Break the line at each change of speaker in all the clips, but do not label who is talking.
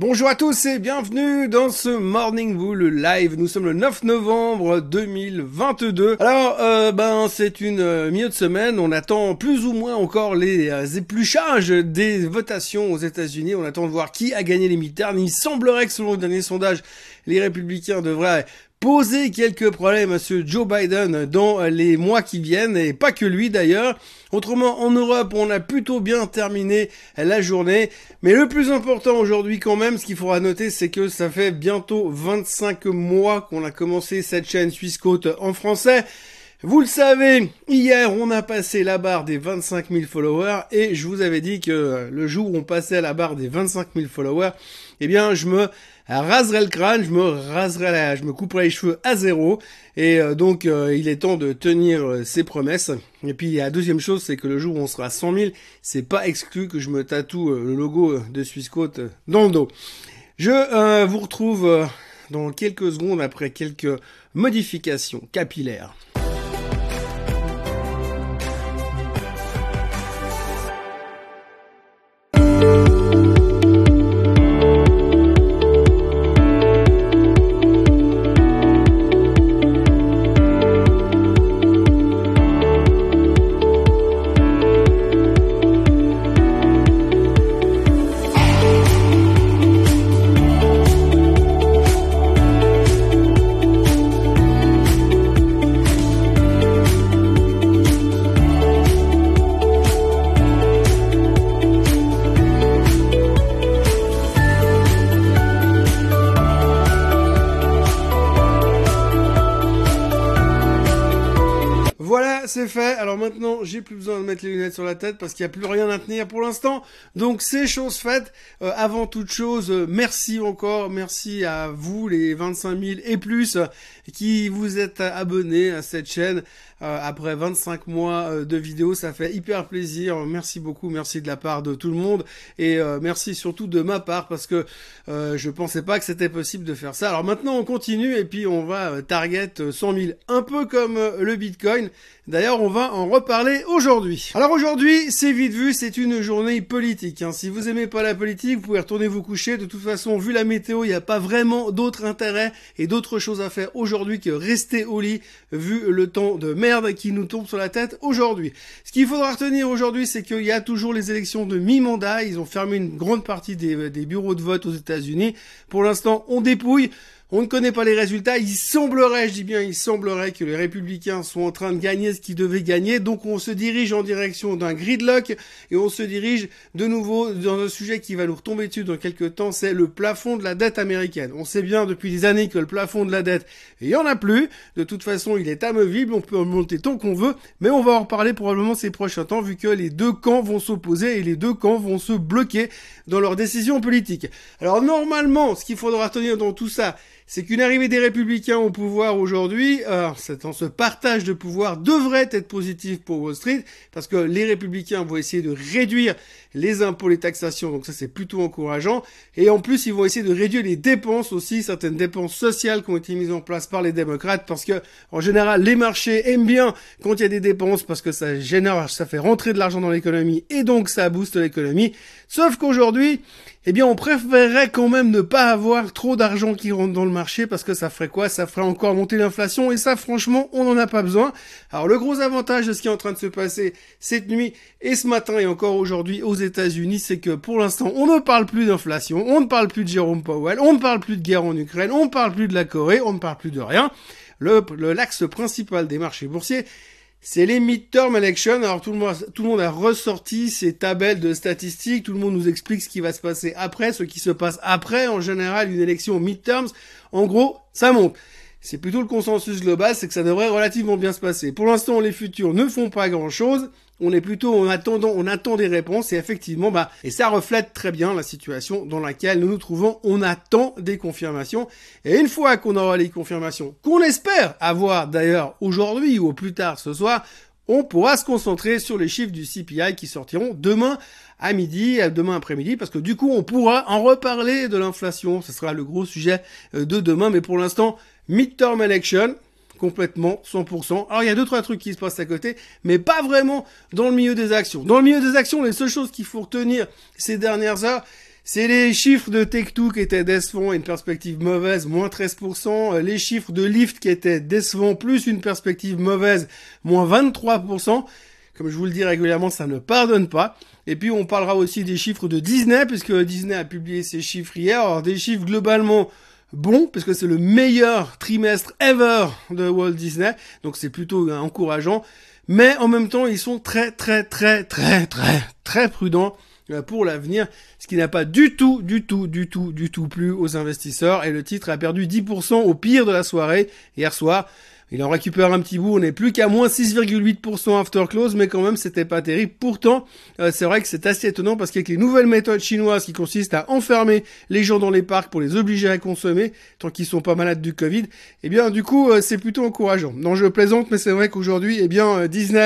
Bonjour à tous et bienvenue dans ce Morning Bull live. Nous sommes le 9 novembre 2022. Alors, euh, ben c'est une euh, milieu de semaine. On attend plus ou moins encore les euh, épluchages des votations aux États-Unis. On attend de voir qui a gagné les midterms. Il semblerait que selon le dernier sondage, les républicains devraient poser quelques problèmes à ce Joe Biden dans les mois qui viennent et pas que lui d'ailleurs. Autrement, en Europe, on a plutôt bien terminé la journée. Mais le plus important aujourd'hui quand même, ce qu'il faudra noter, c'est que ça fait bientôt 25 mois qu'on a commencé cette chaîne Suisse Côte en français. Vous le savez, hier on a passé la barre des 25 000 followers et je vous avais dit que le jour où on passait la barre des 25 000 followers, eh bien je me raserai le crâne, je me raserai la, je me couperai les cheveux à zéro et euh, donc euh, il est temps de tenir euh, ses promesses. Et puis la deuxième chose, c'est que le jour où on sera à 100 000, c'est pas exclu que je me tatoue le logo de Swissquote dans le dos. Je vous retrouve dans quelques secondes après quelques modifications capillaires. C'est fait. Alors maintenant, j'ai plus besoin de mettre les lunettes sur la tête parce qu'il n'y a plus rien à tenir pour l'instant. Donc c'est chose faite. Euh, avant toute chose, euh, merci encore, merci à vous les 25 000 et plus qui vous êtes abonnés à cette chaîne euh, après 25 mois de vidéos. Ça fait hyper plaisir. Merci beaucoup, merci de la part de tout le monde et merci surtout de ma part parce que je pensais pas que c'était possible de faire ça. Alors maintenant, on continue et puis on va target 100 000, un peu comme le Bitcoin. D'ailleurs, on va en reparler aujourd'hui. Alors aujourd'hui, c'est vite vu, c'est une journée politique. Hein. Si vous aimez pas la politique, vous pouvez retourner vous coucher. De toute façon, vu la météo, il n'y a pas vraiment d'autre intérêt et d'autres choses à faire aujourd'hui que rester au lit, vu le temps de merde qui nous tombe sur la tête aujourd'hui. Ce qu'il faudra retenir aujourd'hui, c'est qu'il y a toujours les élections de mi-mandat. Ils ont fermé une grande partie des, des bureaux de vote aux États-Unis. Pour l'instant, on dépouille. On ne connaît pas les résultats. Il semblerait, je dis bien, il semblerait que les républicains sont en train de gagner ce qu'ils devaient gagner. Donc on se dirige en direction d'un gridlock et on se dirige de nouveau dans un sujet qui va nous retomber dessus dans quelques temps. C'est le plafond de la dette américaine. On sait bien depuis des années que le plafond de la dette, il y en a plus. De toute façon, il est amovible. On peut en monter tant qu'on veut. Mais on va en reparler probablement ces prochains temps vu que les deux camps vont s'opposer et les deux camps vont se bloquer dans leurs décisions politiques. Alors normalement, ce qu'il faudra tenir dans tout ça, c'est qu'une arrivée des républicains au pouvoir aujourd'hui, euh, ce partage de pouvoir devrait être positif pour Wall Street, parce que les républicains vont essayer de réduire les impôts, les taxations, donc ça c'est plutôt encourageant, et en plus ils vont essayer de réduire les dépenses aussi, certaines dépenses sociales qui ont été mises en place par les démocrates, parce que en général les marchés aiment bien quand il y a des dépenses, parce que ça génère, ça fait rentrer de l'argent dans l'économie, et donc ça booste l'économie, sauf qu'aujourd'hui, eh bien on préférerait quand même ne pas avoir trop d'argent qui rentre dans le parce que ça ferait quoi? Ça ferait encore monter l'inflation et ça franchement on n'en a pas besoin. Alors le gros avantage de ce qui est en train de se passer cette nuit et ce matin et encore aujourd'hui aux États-Unis, c'est que pour l'instant on ne parle plus d'inflation, on ne parle plus de Jérôme Powell, on ne parle plus de guerre en Ukraine, on ne parle plus de la Corée, on ne parle plus de rien. Le l'axe principal des marchés boursiers, c'est les midterm elections. Alors tout le, monde, tout le monde a ressorti ces tabelles de statistiques. Tout le monde nous explique ce qui va se passer après, ce qui se passe après. En général, une élection midterms, en gros, ça monte. C'est plutôt le consensus global, c'est que ça devrait relativement bien se passer. Pour l'instant, les futurs ne font pas grand chose on est plutôt en attendant, on attend des réponses et effectivement, bah, et ça reflète très bien la situation dans laquelle nous nous trouvons. On attend des confirmations et une fois qu'on aura les confirmations, qu'on espère avoir d'ailleurs aujourd'hui ou au plus tard ce soir, on pourra se concentrer sur les chiffres du CPI qui sortiront demain à midi, demain après-midi, parce que du coup, on pourra en reparler de l'inflation. Ce sera le gros sujet euh, de demain, mais pour l'instant, midterm election, complètement, 100%. Alors il y a deux trois trucs qui se passent à côté, mais pas vraiment dans le milieu des actions. Dans le milieu des actions, les seules choses qu'il faut retenir ces dernières heures, C'est les chiffres de Tech2 qui étaient décevants et une perspective mauvaise, moins 13%. Euh, les chiffres de Lyft qui étaient décevants, plus une perspective mauvaise, moins 23%. Comme je vous le dis régulièrement, ça ne pardonne pas. Et puis on parlera aussi des chiffres de Disney, puisque Disney a publié ses chiffres hier. Alors des chiffres globalement bons, parce que c'est le meilleur trimestre ever de Walt Disney. Donc c'est plutôt encourageant. Mais en même temps, ils sont très très très très très très prudents euh, pour l'avenir, ce qui n'a pas du tout, du tout, du tout, du tout plu aux investisseurs et le titre a perdu 10% au pire de la soirée hier soir. Il en récupère un petit bout, on n'est plus qu'à moins 6,8% after close, mais quand même c'était pas terrible. Pourtant, euh, c'est vrai que c'est assez étonnant parce qu'avec les nouvelles méthodes chinoises qui consistent à enfermer les gens dans les parcs pour les obliger à consommer tant qu'ils sont pas malades du Covid, eh bien du coup euh, c'est plutôt encourageant. Non, je plaisante, mais c'est vrai qu'aujourd'hui, eh bien euh, Disney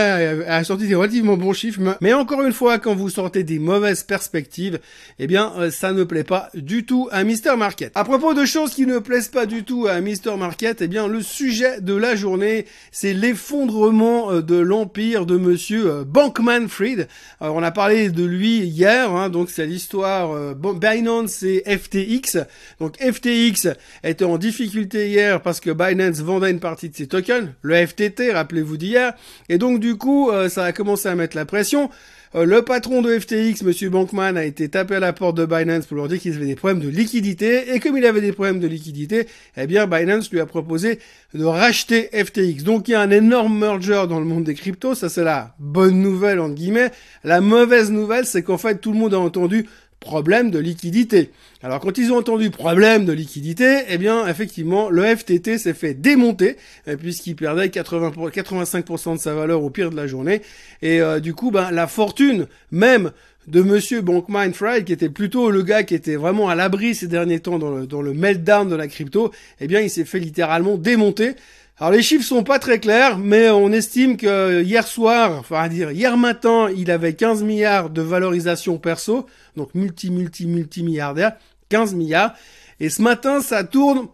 a, sorti des relativement bons chiffres, mais encore une fois, quand vous sortez des mauvaises perspectives, eh bien ça ne plaît pas du tout à Mister Market. À propos de choses qui ne plaisent pas du tout à Mister Market, eh bien le sujet de la journée, c'est l'effondrement euh, de l'empire de monsieur euh, Bankman-Fried. on a parlé de lui hier, hein, donc c'est l'histoire euh, Binance et FTX. Donc FTX était en difficulté hier parce que Binance vendait une partie de ses tokens, le FTT, rappelez-vous d'hier, et donc du coup ça a commencé à mettre la pression. Euh, le patron de FTX, Monsieur Bankman, a été tapé à la porte de Binance pour leur dire qu'il avait des problèmes de liquidité. Et comme il avait des problèmes de liquidité, eh bien Binance lui a proposé de racheter FTX. Donc il y a un énorme merger dans le monde des cryptos. Ça c'est la bonne nouvelle entre guillemets. La mauvaise nouvelle, c'est qu'en fait tout le monde a entendu problème de liquidité. Alors quand ils ont entendu problème de liquidité, eh bien effectivement le FTT s'est fait démonter euh, puisqu'il perdait 80 85% de sa valeur au pire de la journée et euh, du coup ben la fortune même de monsieur Bankman Fried qui était plutôt le gars qui était vraiment à l'abri ces derniers temps dans le meltdown de la crypto, eh bien il s'est fait littéralement démonter. Alors les chiffres sont pas très clairs, mais on estime que hier soir, enfin à dire hier matin, il avait 15 milliards de valorisation perso, donc multi multi multi milliardaire, 15 milliards. Et ce matin, ça tourne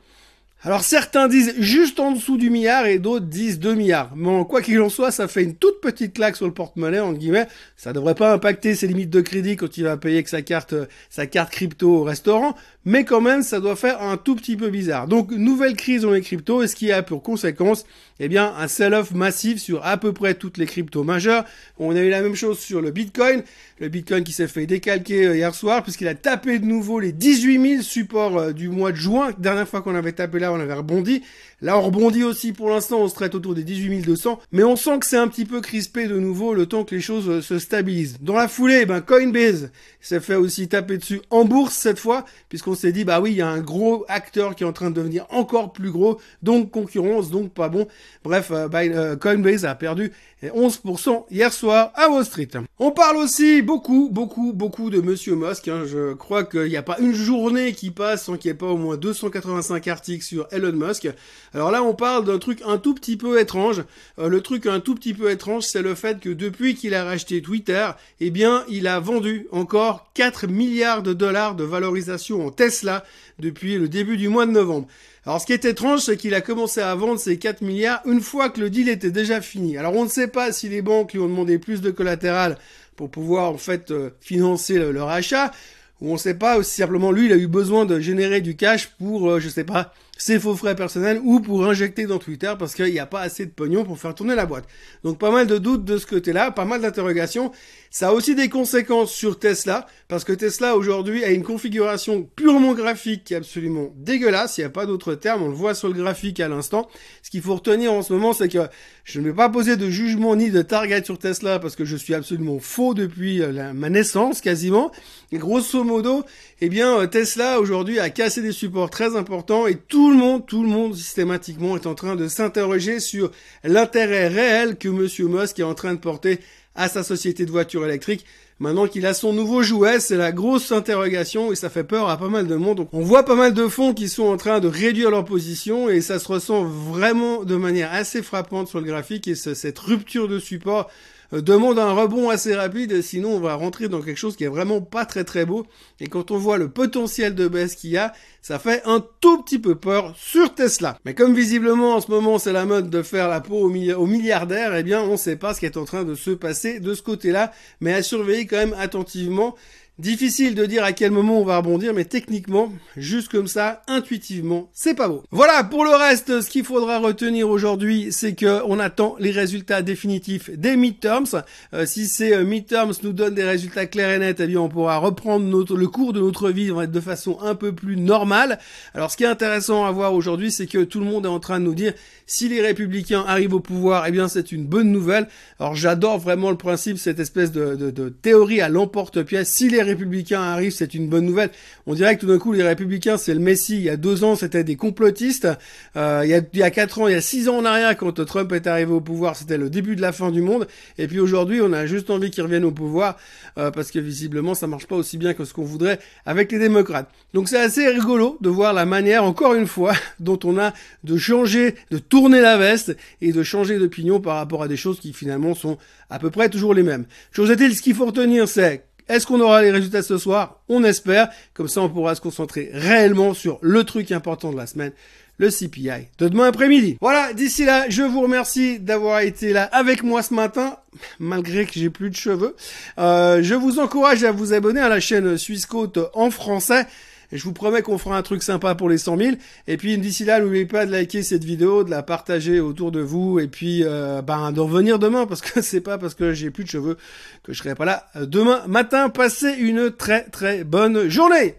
alors certains disent juste en dessous du milliard et d'autres disent 2 milliards. Mais quoi qu'il en soit, ça fait une toute petite claque sur le porte-monnaie, entre guillemets. Ça devrait pas impacter ses limites de crédit quand il va payer avec sa carte, sa carte crypto au restaurant. Mais quand même, ça doit faire un tout petit peu bizarre. Donc, nouvelle crise dans les cryptos, et ce qui a pour conséquence, eh bien, un sell-off massif sur à peu près toutes les cryptos majeures. On a eu la même chose sur le Bitcoin. Le Bitcoin qui s'est fait décalquer euh, hier soir puisqu'il a tapé de nouveau les 18 000 supports euh, du mois de juin. Dernière fois qu'on avait tapé là, on avait rebondi. Là, on rebondit aussi pour l'instant, on se traite autour des 18 200. Mais on sent que c'est un petit peu crispé de nouveau le temps que les choses euh, se stabilisent. Dans la foulée, ben, Coinbase s'est fait aussi taper dessus en bourse cette fois, puisqu'on s'est dit, bah oui, il y a un gros acteur qui est en train de devenir encore plus gros, donc concurrence, donc pas bon. Bref, euh, euh, Coinbase a perdu 11% hier soir à Wall Street. On parle aussi beaucoup, beaucoup, beaucoup de Monsieur Musk. Hein. Je crois qu'il n'y a pas une journée qui passe sans qu'il n'y ait pas au moins 285 articles sur Elon Musk. Alors là, on parle d'un truc un tout petit peu étrange. Euh, le truc un tout petit peu étrange, c'est le fait que depuis qu'il a racheté Twitter, eh bien, il a vendu encore 4 milliards de dollars de valorisation en Tesla depuis le début du mois de novembre. Alors ce qui est étrange, c'est qu'il a commencé à vendre ces 4 milliards une fois que le deal était déjà fini. Alors on ne sait pas si les banques lui ont demandé plus de collatéral pour pouvoir en fait euh, financer leur achat, ou on ne sait pas si simplement lui il a eu besoin de générer du cash pour, euh, je sais pas, ses faux frais personnels ou pour injecter dans Twitter parce qu'il n'y a pas assez de pognon pour faire tourner la boîte. Donc pas mal de doutes de ce côté-là, pas mal d'interrogations. Ça a aussi des conséquences sur Tesla parce que Tesla aujourd'hui a une configuration purement graphique qui est absolument dégueulasse. Il n'y a pas d'autre terme. On le voit sur le graphique à l'instant. Ce qu'il faut retenir en ce moment, c'est que je ne vais pas poser de jugement ni de target sur Tesla parce que je suis absolument faux depuis euh, ma naissance quasiment. Et grosso modo, eh bien, euh, Tesla aujourd'hui a cassé des supports très importants et tout le monde, tout le monde systématiquement est en train de s'interroger sur l'intérêt réel que Monsieur Musk est en train de porter à sa société de voitures électriques. Maintenant qu'il a son nouveau jouet, c'est la grosse interrogation et ça fait peur à pas mal de monde. On voit pas mal de fonds qui sont en train de réduire leur position et ça se ressent vraiment de manière assez frappante sur le graphique et cette rupture de support demande un rebond assez rapide, sinon on va rentrer dans quelque chose qui est vraiment pas très très beau. Et quand on voit le potentiel de baisse qu'il y a, ça fait un tout petit peu peur sur Tesla. Mais comme visiblement en ce moment c'est la mode de faire la peau aux, milliardaires, eh bien on sait pas ce qui est en train de se passer de ce côté-là, mais à surveiller quand même attentivement. Difficile de dire à quel moment on va rebondir, mais techniquement, juste comme ça, intuitivement, c'est pas beau. Voilà, pour le reste, ce qu'il faudra retenir aujourd'hui, c'est que on attend les résultats définitifs des midterms. Euh, si ces euh, midterms nous donnent des résultats clairs et nets, eh bien on pourra reprendre le cours de notre vie de façon un peu plus normale. Alors ce qui est intéressant à voir aujourd'hui, c'est que tout le monde est en train de nous dire si les républicains arrivent au pouvoir, eh bien c'est une bonne nouvelle. Alors j'adore vraiment le principe, cette espèce de, de, de théorie à l'emporte-pièce. Si les républicains arrivent, c'est une bonne nouvelle. On dirait que tout d'un coup, les républicains, c'est le Messie. Il y a deux ans, c'était des complotistes. Euh, il, y a, il y a quatre ans, il y a six ans en arrière, quand Trump est arrivé au pouvoir, c'était le début de la fin du monde. Et puis aujourd'hui, on a juste envie qu'ils reviennent au pouvoir euh, parce que visiblement, ça marche pas aussi bien que ce qu'on voudrait avec les démocrates. Donc c'est assez rigolo de voir la manière, encore une fois, dont on a de changer, de tourner la veste et de changer d'opinion par rapport à des choses qui finalement sont à peu près toujours les mêmes. Chose est-il, ce qu'il faut retenir, c'est est-ce qu'on aura les résultats ce soir? On espère. Comme ça, on pourra se concentrer réellement sur le truc important de la semaine, le CPI de demain après-midi. Voilà, d'ici là, je vous remercie d'avoir été là avec moi ce matin, malgré que j'ai plus de cheveux. Euh, je vous encourage à vous abonner à la chaîne Suisse Côte en français. Et je vous promets qu'on fera un truc sympa pour les 100 000. Et puis d'ici là, n'oubliez pas de liker cette vidéo, de la partager autour de vous, et puis euh, ben, de revenir demain, parce que c'est pas parce que j'ai plus de cheveux que je serai pas là demain matin. Passez une très très bonne journée.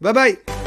Bye bye